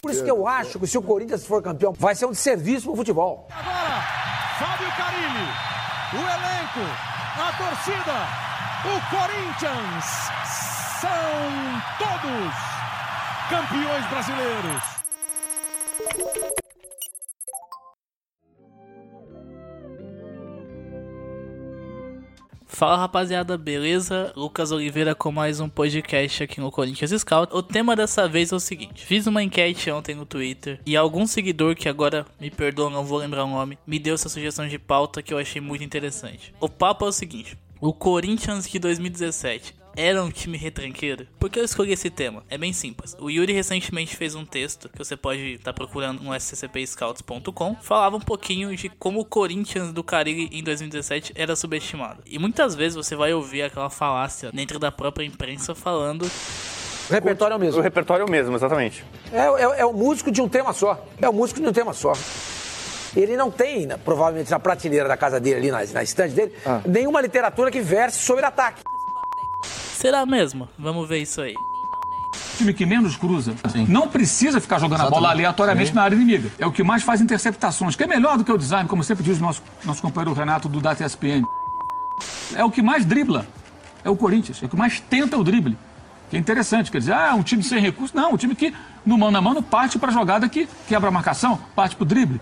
Por isso que eu acho que se o Corinthians for campeão, vai ser um serviço pro futebol. Agora, Fábio Carilli, o elenco, a torcida, o Corinthians são todos campeões brasileiros. Fala rapaziada, beleza? Lucas Oliveira com mais um podcast aqui no Corinthians Scout. O tema dessa vez é o seguinte: fiz uma enquete ontem no Twitter e algum seguidor que agora me perdoa, não vou lembrar o nome, me deu essa sugestão de pauta que eu achei muito interessante. O papo é o seguinte: o Corinthians de 2017 era um time retranqueiro? Por que eu escolhi esse tema? É bem simples. O Yuri recentemente fez um texto que você pode estar tá procurando no sccpscouts.com. Falava um pouquinho de como o Corinthians do Caribe em 2017 era subestimado. E muitas vezes você vai ouvir aquela falácia dentro da própria imprensa falando o repertório é o mesmo. O repertório é o mesmo, exatamente. É, é, é o músico de um tema só. É o músico de um tema só. Ele não tem, né, provavelmente, na prateleira da casa dele, ali na, na estante dele, ah. nenhuma literatura que verse sobre ataque. Será mesmo? Vamos ver isso aí time que menos cruza. Sim. Não precisa ficar jogando Exatamente. a bola aleatoriamente Sim. na área inimiga. É o que mais faz interceptações, que é melhor do que o design, como sempre diz o nosso, nosso companheiro Renato do Data ESPN. É o que mais dribla. É o Corinthians. É o que mais tenta o drible. Que é interessante. Quer dizer, ah, é um time sem recursos. Não, um time que, no mano a mano, parte para a jogada que quebra a marcação, parte para o drible.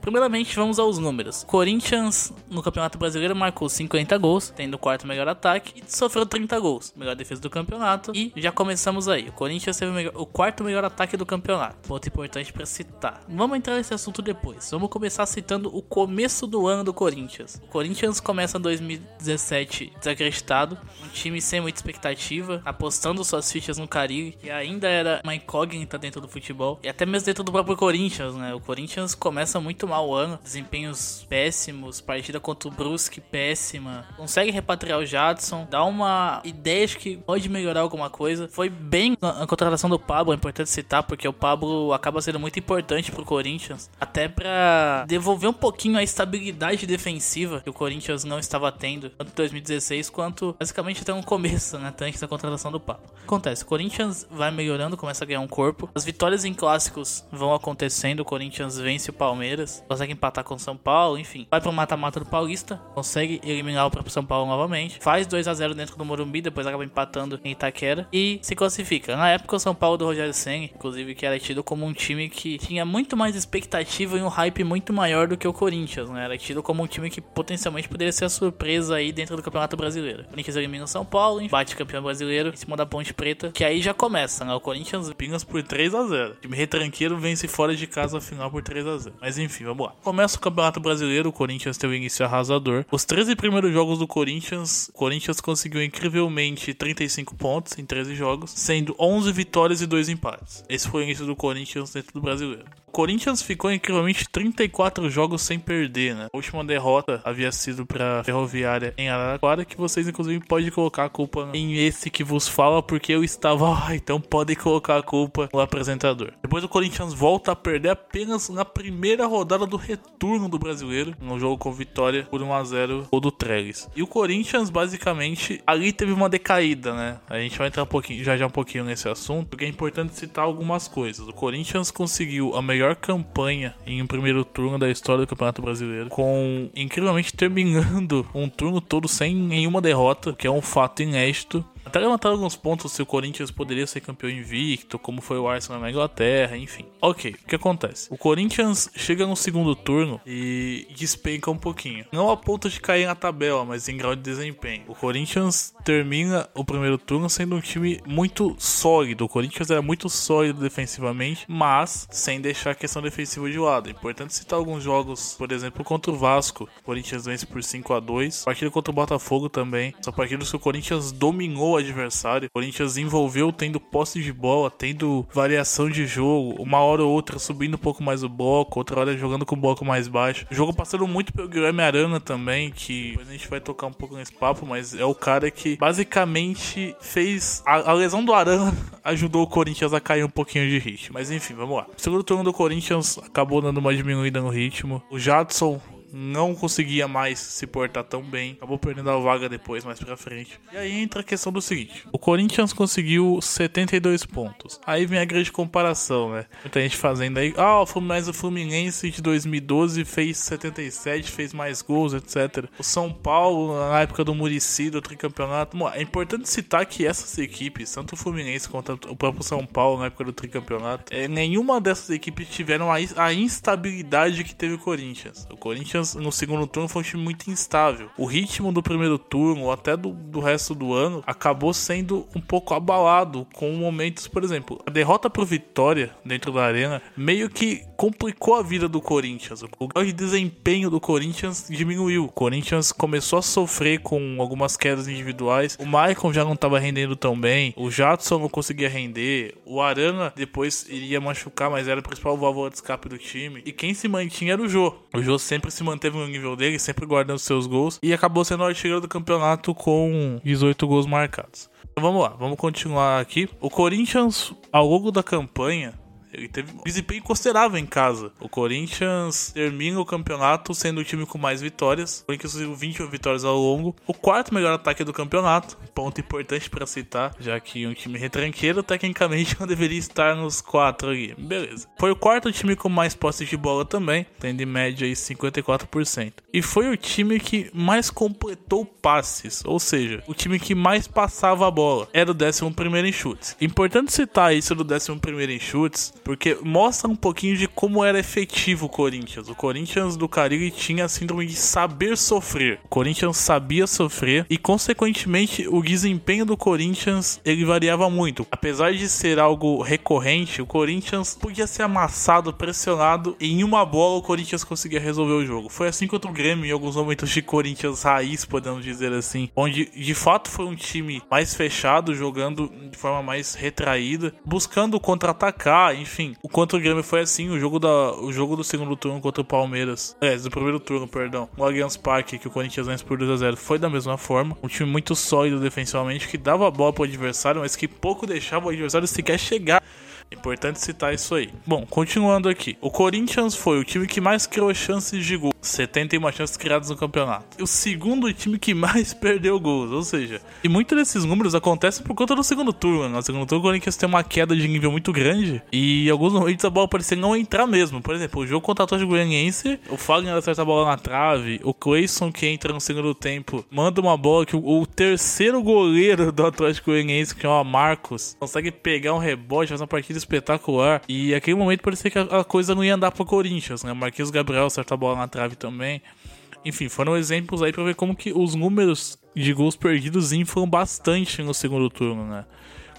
Primeiramente, vamos aos números. Corinthians, no Campeonato Brasileiro, marcou 50 gols, tendo o quarto melhor ataque, e sofreu 30 gols, melhor defesa do campeonato. E já começamos aí. O Corinthians teve o, melhor, o quarto melhor ataque do campeonato. Ponto importante para citar. Vamos entrar nesse assunto depois. Vamos começar citando o começo do ano do Corinthians. O Corinthians começa em 2017 desacreditado, um time sem muita expectativa, apostando suas fichas no Caribe, que ainda era uma incógnita dentro do futebol, e até mesmo dentro do próprio Corinthians, né? O Corinthians começa muito mal o ano, desempenhos péssimos, partida contra o Brusque péssima. Consegue repatriar o Jadson, dá uma ideia de que pode melhorar alguma coisa. Foi bem a contratação do Pablo, é importante citar, porque o Pablo acaba sendo muito importante pro Corinthians, até para devolver um pouquinho a estabilidade defensiva que o Corinthians não estava tendo, tanto em 2016 quanto basicamente até no começo, né, antes da contratação do Pablo. Acontece, o Corinthians vai melhorando, começa a ganhar um corpo. As vitórias em clássicos vão acontecendo, o Corinthians vence o Palmeiras consegue empatar com o São Paulo, enfim. Vai pro mata-mata do Paulista, consegue eliminar o próprio São Paulo novamente, faz 2 a 0 dentro do Morumbi, depois acaba empatando em Itaquera e se classifica. Na época, o São Paulo do Rogério Senna, inclusive, que era tido como um time que tinha muito mais expectativa e um hype muito maior do que o Corinthians, né? Era tido como um time que potencialmente poderia ser a surpresa aí dentro do Campeonato Brasileiro. O Corinthians elimina o São Paulo, bate campeão brasileiro em cima da Ponte Preta, que aí já começa, né? O Corinthians apenas por 3 a 0 O time retranqueiro vence fora de casa a final por 3 a 0 Mas enfim, vamos lá. Começa o Campeonato Brasileiro, o Corinthians teve um início arrasador. Os 13 primeiros jogos do Corinthians, o Corinthians conseguiu incrivelmente 35 pontos em 13 jogos, sendo 11 vitórias e 2 empates. Esse foi o início do Corinthians dentro do Brasileiro. O Corinthians ficou incrivelmente 34 jogos sem perder, né? A última derrota havia sido para Ferroviária em Araraquara, que vocês inclusive podem colocar a culpa em esse que vos fala, porque eu estava lá, então podem colocar a culpa no apresentador. Depois o Corinthians volta a perder apenas na primeira rodada do retorno do brasileiro, no jogo com vitória por 1 a 0 ou do Trellis. E o Corinthians basicamente ali teve uma decaída, né? A gente vai entrar um pouquinho, já já um pouquinho nesse assunto, porque é importante citar algumas coisas. O Corinthians conseguiu a melhor campanha em um primeiro turno da história do Campeonato Brasileiro, com incrivelmente terminando um turno todo sem nenhuma derrota, que é um fato inédito. Até levantaram alguns pontos se o Corinthians poderia ser campeão invicto, como foi o Arsenal na Inglaterra, enfim. Ok, o que acontece? O Corinthians chega no segundo turno e despenca um pouquinho. Não a ponto de cair na tabela, mas em grau de desempenho. O Corinthians termina o primeiro turno sendo um time muito sólido. O Corinthians era muito sólido defensivamente, mas sem deixar a questão defensiva de lado. É importante citar alguns jogos, por exemplo, contra o Vasco. O Corinthians vence por 5 a 2 Partida contra o Botafogo também. São partidas que o Corinthians dominou o adversário. O Corinthians envolveu tendo posse de bola, tendo variação de jogo, uma hora ou outra subindo um pouco mais o bloco, outra hora jogando com o bloco mais baixo. O jogo passando muito pelo Guilherme Arana também, que a gente vai tocar um pouco nesse papo, mas é o cara que basicamente fez a, a lesão do Arana ajudou o Corinthians a cair um pouquinho de ritmo. Mas enfim, vamos lá. O segundo turno do Corinthians acabou dando uma diminuída no ritmo. O Jadson não conseguia mais se portar tão bem, acabou perdendo a vaga depois, mais pra frente. E aí entra a questão do seguinte: o Corinthians conseguiu 72 pontos. Aí vem a grande comparação, né? Muita gente fazendo aí, ah, mas o Fluminense de 2012 fez 77, fez mais gols, etc. O São Paulo, na época do Murici, do tricampeonato. Bom, é importante citar que essas equipes, tanto o Fluminense quanto o próprio São Paulo, na época do tricampeonato, é, nenhuma dessas equipes tiveram a, a instabilidade que teve o Corinthians. O Corinthians, no segundo turno, foi um time muito instável. O ritmo do primeiro turno, ou até do, do resto do ano, acabou sendo um pouco abalado com momentos, por exemplo, a derrota pro Vitória dentro da arena meio que complicou a vida do Corinthians. O grau de desempenho do Corinthians diminuiu. O Corinthians começou a sofrer com algumas quedas individuais. O Maicon já não estava rendendo tão bem. O Jadson não conseguia render. O Arana depois iria machucar, mas era o principal válvula de escape do time. E quem se mantinha era o Jô. O Jô sempre se manteve no nível dele, sempre guardando seus gols. E acabou sendo o artilheiro do campeonato com 18 gols marcados. Então vamos lá, vamos continuar aqui. O Corinthians, ao longo da campanha, ele teve um desempenho considerável em casa. O Corinthians termina o campeonato sendo o time com mais vitórias. O Corinthians conseguiu 21 vitórias ao longo. O quarto melhor ataque do campeonato. Ponto importante para citar, já que um time retranqueiro tecnicamente não deveria estar nos quatro ali. Beleza. Foi o quarto time com mais posse de bola também, tendo em média aí 54%. E foi o time que mais completou passes, ou seja, o time que mais passava a bola. Era o 11 primeiro em chutes. Importante citar isso do 11 primeiro em chutes, porque mostra um pouquinho de como era efetivo o Corinthians. O Corinthians do Carille tinha a síndrome de saber sofrer. O Corinthians sabia sofrer e, consequentemente, o desempenho do Corinthians ele variava muito. Apesar de ser algo recorrente, o Corinthians podia ser amassado, pressionado e em uma bola o Corinthians conseguia resolver o jogo. Foi assim contra o Grêmio em alguns momentos de Corinthians raiz, podemos dizer assim, onde de fato foi um time mais fechado, jogando de forma mais retraída, buscando contra-atacar, enfim enfim, o contra o Grêmio foi assim, o jogo, da, o jogo do segundo turno contra o Palmeiras, é, do primeiro turno, perdão, o Allianz Parque, que o Corinthians vence por 2x0, foi da mesma forma, um time muito sólido defensivamente, que dava a bola pro adversário, mas que pouco deixava o adversário sequer chegar Importante citar isso aí. Bom, continuando aqui. O Corinthians foi o time que mais criou chances de gol. 71 chances criadas no campeonato. O segundo time que mais perdeu gols. Ou seja, e muitos desses números acontecem por conta do segundo turno. No segundo turno, o Corinthians tem uma queda de nível muito grande. E alguns momentos a bola parecia não entrar mesmo. Por exemplo, o jogo contra o Atlético Goianiense, o Fagner acerta a bola na trave. O Cleison, que entra no segundo tempo, manda uma bola que o, terceiro goleiro do Atlético Goianiense, que o Marcos, consegue pegar um rebote, fazer uma partida espetacular. E aquele momento parecia que a, coisa não ia andar pro Corinthians, né? Marquinhos Gabriel acerta a bola na trave também. Enfim, foram exemplos aí pra ver como que os números de gols perdidos inflam bastante no segundo turno, né?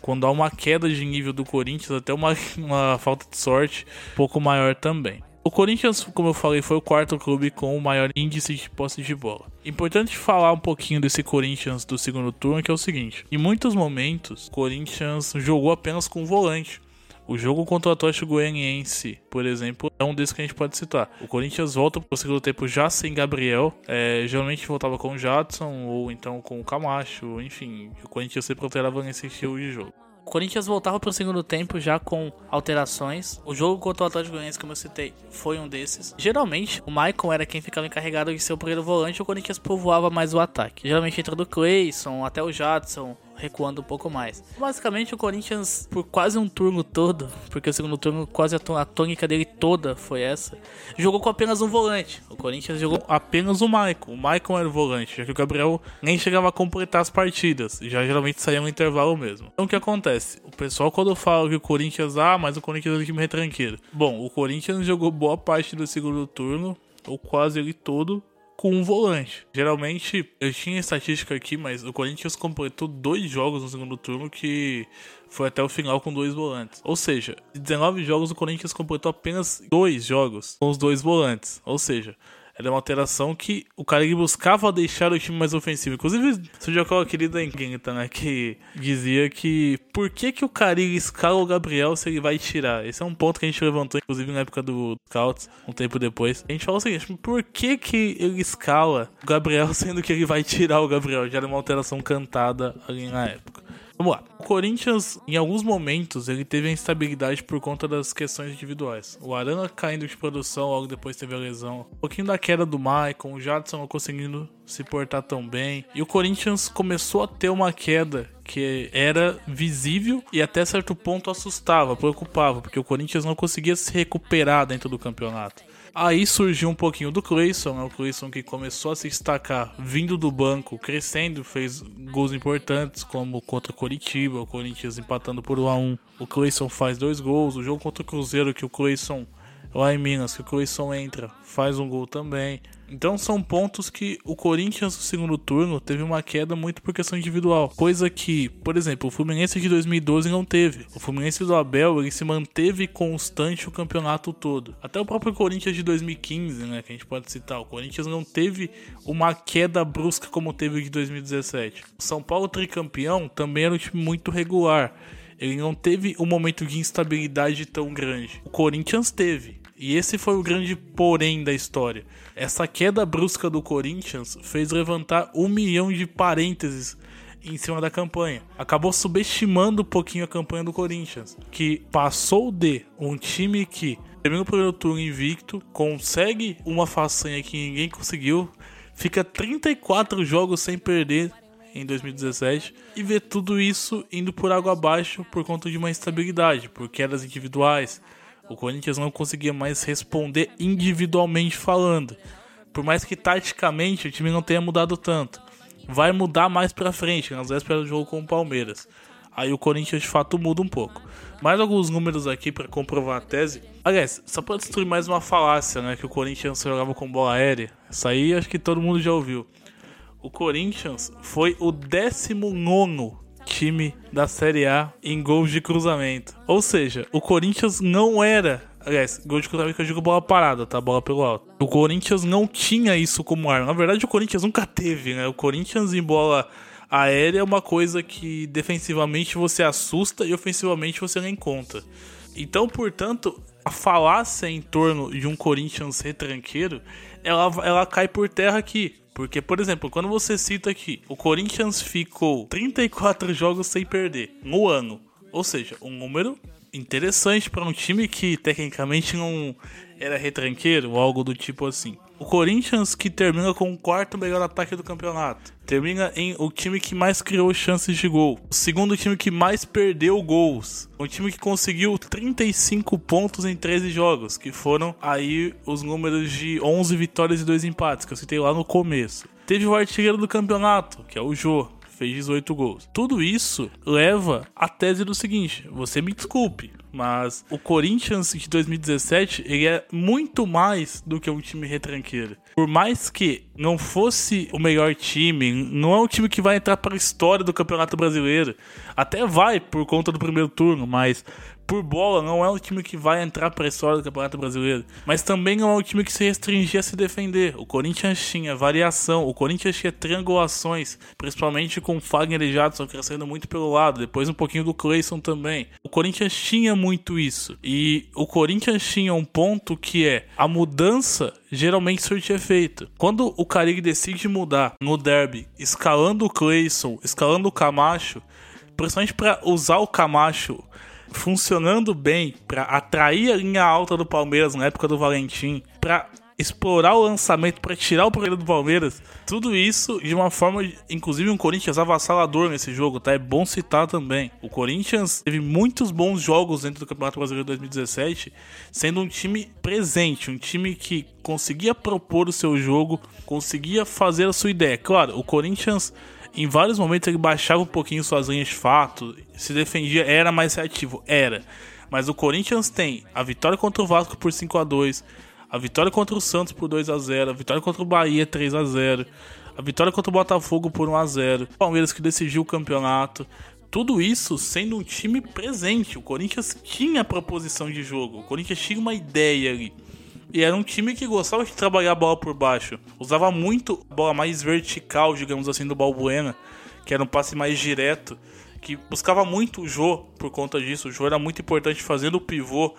Quando há uma queda de nível do Corinthians, até uma, uma falta de sorte um pouco maior também. O Corinthians, como eu falei, foi o quarto clube com o maior índice de posse de bola. Importante falar um pouquinho desse Corinthians do segundo turno, que é o seguinte: em muitos momentos, o Corinthians jogou apenas com volante. O jogo contra o Atlético Goianiense, por exemplo, é um desses que a gente pode citar. O Corinthians volta pro segundo tempo já sem Gabriel. É, geralmente voltava com o Jadson ou então com o Camacho. Enfim, o Corinthians sempre alterava nesse estilo de jogo. O Corinthians voltava para o segundo tempo já com alterações. O jogo contra o Atlético Goianiense, como eu citei, foi um desses. Geralmente, o Maicon era quem ficava encarregado de ser o primeiro volante, o Corinthians povoava mais o ataque. Geralmente entra do Cleison, até o Jadson, recuando um pouco mais. Basicamente, o Corinthians, por quase um turno todo, porque o segundo turno, quase a, tônica dele toda foi essa, jogou com apenas um volante. O Corinthians jogou apenas o Maicon. O Maicon era o volante, já que o Gabriel nem chegava a completar as partidas, já geralmente saía no intervalo mesmo. Então, o que acontece? O pessoal, quando fala que o Corinthians, ah, mas o Corinthians é um time retranqueiro. Bom, o Corinthians jogou boa parte do segundo turno, ou quase ele todo, com um volante. Geralmente, eu tinha estatística aqui, mas o Corinthians completou dois jogos no segundo turno que foi até o final com dois volantes. Ou seja, de 19 jogos, o Corinthians completou apenas dois jogos com os dois volantes. Ou seja, era uma alteração que o cara buscava deixar o time mais ofensivo. Inclusive, surgiu aquela querida incógnita, né? Que dizia que por que, que o Carilli escala o Gabriel se ele vai tirar? Esse é um ponto que a gente levantou, inclusive, na época do Scouts, um tempo depois. A gente falou o seguinte: por que, que ele escala o Gabriel sendo que ele vai tirar o Gabriel? Já era uma alteração cantada ali na época. Vamos lá. O Corinthians, em alguns momentos, ele teve a instabilidade por conta das questões individuais. O Arana caindo de produção, logo depois teve a lesão. Um pouquinho da queda do Maicon, o Jadson não conseguindo se portar tão bem. E o Corinthians começou a ter uma queda que era visível e até certo ponto assustava, preocupava, porque o Corinthians não conseguia se recuperar dentro do campeonato. Aí surgiu um pouquinho do Cleison, né? o Cleison que começou a se destacar vindo do banco, crescendo, fez gols importantes, como contra o Coritiba, o Corinthians empatando por 1 a 1 O Cleison faz dois gols, o jogo contra o Cruzeiro que o Cleison lá em Minas, que o Cleison entra, faz um gol também. Então são pontos que o Corinthians no segundo turno teve uma queda muito por questão individual. Coisa que, por exemplo, o Fluminense de 2012 não teve. O Fluminense do Abel ele se manteve constante o campeonato todo. Até o próprio Corinthians de 2015, né, que a gente pode citar. O Corinthians não teve uma queda brusca como teve de 2017. O São Paulo tricampeão também era um time muito regular. Ele não teve um momento de instabilidade tão grande. O Corinthians teve. E esse foi o grande porém da história. Essa queda brusca do Corinthians fez levantar um milhão de parênteses em cima da campanha. Acabou subestimando um pouquinho a campanha do Corinthians, que passou de um time que termina o primeiro turno invicto, consegue uma façanha que ninguém conseguiu, fica 34 jogos sem perder em 2017 e vê tudo isso indo por água abaixo por conta de uma instabilidade, por quedas individuais, o Corinthians não conseguia mais responder individualmente falando. Por mais que taticamente o time não tenha mudado tanto. Vai mudar mais pra frente, nas vésperas do jogo com o Palmeiras. Aí o Corinthians de fato muda um pouco. Mais alguns números aqui para comprovar a tese. Aliás, só para destruir mais uma falácia, né? Que o Corinthians jogava com bola aérea. Isso aí acho que todo mundo já ouviu. O Corinthians foi o 19 time da Série A em gols de cruzamento. Ou seja, o Corinthians não era. Aliás, gol de cruzamento que eu digo bola parada, tá? Bola pelo alto. O Corinthians não tinha isso como arma. Na verdade, o Corinthians nunca teve, né? O Corinthians em bola aérea é uma coisa que defensivamente você assusta e ofensivamente você nem conta. Então, portanto, a falácia em torno de um Corinthians retranqueiro, ela, ela cai por terra aqui. Porque, por exemplo, quando você cita aqui, o Corinthians ficou 34 jogos sem perder no ano. Ou seja, um número interessante para um time que tecnicamente não era retranqueiro ou algo do tipo assim. O Corinthians que termina com o quarto melhor ataque do campeonato. Termina em o time que mais criou chances de gol. O segundo time que mais perdeu gols. Um time que conseguiu 35 pontos em 13 jogos, que foram aí os números de 11 vitórias e 2 empates que eu citei lá no começo. Teve o artilheiro do campeonato, que é o Jô, fez 18 gols. Tudo isso leva à tese do seguinte: você me desculpe, mas o Corinthians de 2017 ele é muito mais do que um time retranqueiro. Por mais que não fosse o melhor time, não é um time que vai entrar para a história do Campeonato Brasileiro. Até vai por conta do primeiro turno, mas por bola, não é um time que vai entrar história do Campeonato Brasileiro. Mas também não é um time que se restringia a se defender. O Corinthians tinha variação, o Corinthians tinha triangulações, principalmente com o Fagner e Jadson crescendo muito pelo lado, depois um pouquinho do Clayson também. O Corinthians tinha muito isso. E o Corinthians tinha um ponto que é a mudança geralmente surte efeito. Quando o Carig decide mudar no derby, escalando o Clayson, escalando o Camacho, principalmente para usar o Camacho funcionando bem para atrair a linha alta do Palmeiras na época do Valentim, para explorar o lançamento para tirar o poder do Palmeiras. Tudo isso de uma forma, inclusive um Corinthians avassalador nesse jogo, tá? É bom citar também. O Corinthians teve muitos bons jogos dentro do Campeonato Brasileiro 2017, sendo um time presente, um time que conseguia propor o seu jogo, conseguia fazer a sua ideia. Claro, o Corinthians em vários momentos ele baixava um pouquinho suas linhas de fato, se defendia, era mais reativo, era. Mas o Corinthians tem a vitória contra o Vasco por 5 a 2 a vitória contra o Santos por 2 a 0 a vitória contra o Bahia 3 a 0 a vitória contra o Botafogo por 1 a 0 o Palmeiras que decidiu o campeonato. Tudo isso sendo um time presente. O Corinthians tinha proposição de jogo, o Corinthians tinha uma ideia ali. E era um time que gostava de trabalhar a bola por baixo. Usava muito a bola mais vertical, digamos assim, do Balbuena, que era um passe mais direto, que buscava muito o Jô por conta disso. O Jô era muito importante fazendo o pivô,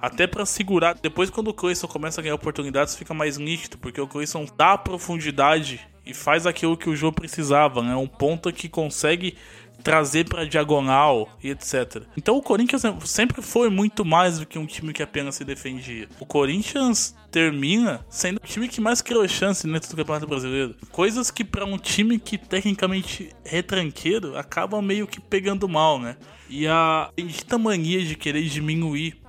até para segurar. Depois, quando o Cleison começa a ganhar oportunidades, fica mais nítido, porque o Cleison dá profundidade e faz aquilo que o Jô precisava, né? Um ponta que consegue trazer para diagonal e etc. Então o Corinthians sempre foi muito mais do que um time que apenas se defendia. O Corinthians termina sendo o time que mais criou chance dentro do Campeonato Brasileiro. Coisas que para um time que tecnicamente retranqueiro acaba meio que pegando mal, né? E a bendita mania de querer diminuir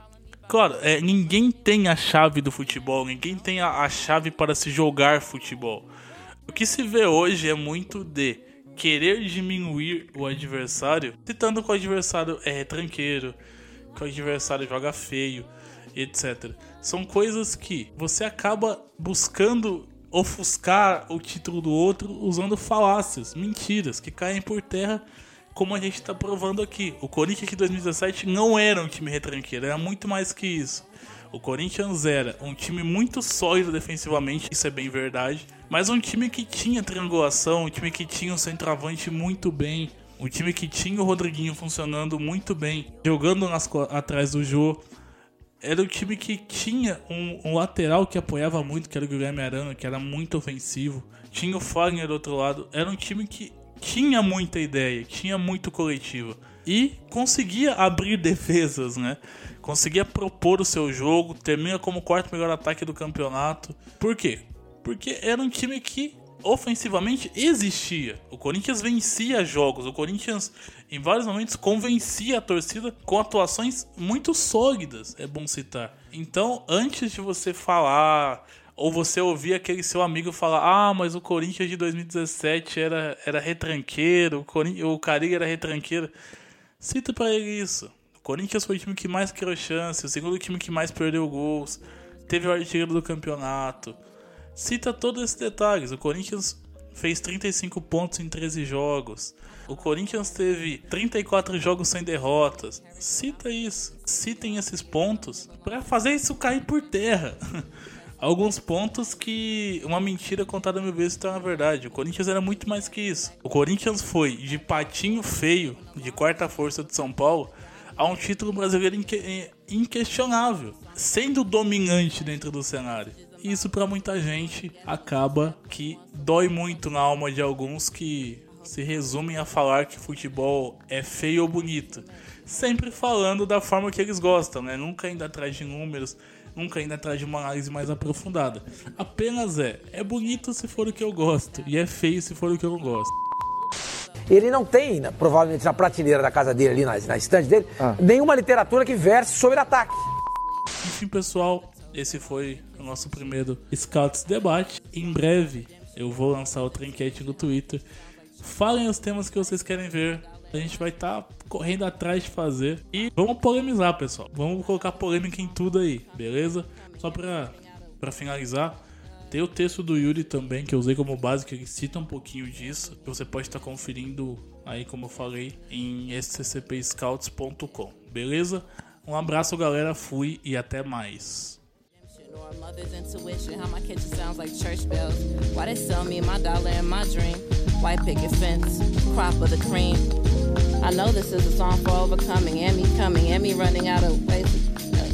Claro, é, ninguém tem a chave do futebol, ninguém tem a, a chave para se jogar futebol. O que se vê hoje é muito de querer diminuir o adversário, citando que o adversário é retranqueiro, que o adversário joga feio, etc. São coisas que você acaba buscando ofuscar o título do outro usando falácias, mentiras que caem por terra, como a gente está provando aqui. O Corinthians de 2017 não era um time retranqueiro, era muito mais que isso. O Corinthians era um time muito sólido defensivamente, isso é bem verdade, mas um time que tinha triangulação, um time que tinha um centroavante muito bem, um time que tinha o Rodriguinho funcionando muito bem, jogando nas, atrás do Jô. Era um time que tinha um, um, lateral que apoiava muito, que era o Guilherme Arana, que era muito ofensivo. Tinha o Fagner do outro lado. Era um time que tinha muita ideia, tinha muito coletivo. E conseguia abrir defesas, né? Conseguia propor o seu jogo, termina como o quarto melhor ataque do campeonato. Por quê? Porque era um time que ofensivamente existia. O Corinthians vencia jogos, o Corinthians em vários momentos convencia a torcida com atuações muito sólidas, é bom citar. Então, antes de você falar ou você ouvir aquele seu amigo falar: "Ah, mas o Corinthians de 2017 era era retranqueiro, o Corinthians, o Cariga era retranqueiro". Cita para ele isso. O Corinthians foi o time que mais criou chance, o segundo time que mais perdeu gols, teve o artilheiro do campeonato cita todos esses detalhes. O Corinthians fez 35 pontos em 13 jogos. O Corinthians teve 34 jogos sem derrotas. Cita isso. Citem esses pontos para fazer isso cair por terra. Alguns pontos que uma mentira contada mil vezes está na verdade. O Corinthians era muito mais que isso. O Corinthians foi de patinho feio, de quarta força de São Paulo, a um título brasileiro inquestionável, sendo dominante dentro do cenário isso para muita gente acaba que dói muito na alma de alguns que se resumem a falar que futebol é feio ou bonito. Sempre falando da forma que eles gostam, né? Nunca indo atrás de números, nunca indo atrás de uma análise mais aprofundada. Apenas é, é bonito se for o que eu gosto, e é feio se for o que eu não gosto. Ele não tem, né, provavelmente na prateleira da casa dele, ali na, na estante dele, ah. nenhuma literatura que verse sobre ataque. Enfim, pessoal, esse foi o nosso primeiro Scouts Debate. Em breve eu vou lançar outra enquete no Twitter. Falem os temas que vocês querem ver. A gente vai estar tá correndo atrás de fazer. E vamos polemizar, pessoal. Vamos colocar polêmica em tudo aí, beleza? Só pra, pra finalizar, tem o texto do Yuri também, que eu usei como base, que ele cita um pouquinho disso. Que você pode estar conferindo aí, como eu falei, em sccpscouts.com, beleza? Um abraço, galera. Fui e até mais. Nor mother's intuition, how my kitchen sounds like church bells. Why they sell me my dollar and my dream? White picket fence, crop of the cream. I know this is a song for overcoming and me coming and me running out of places.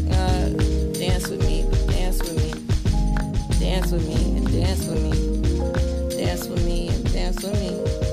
Uh, dance with me, dance with me, dance with me, and dance with me, dance with me, and dance with me.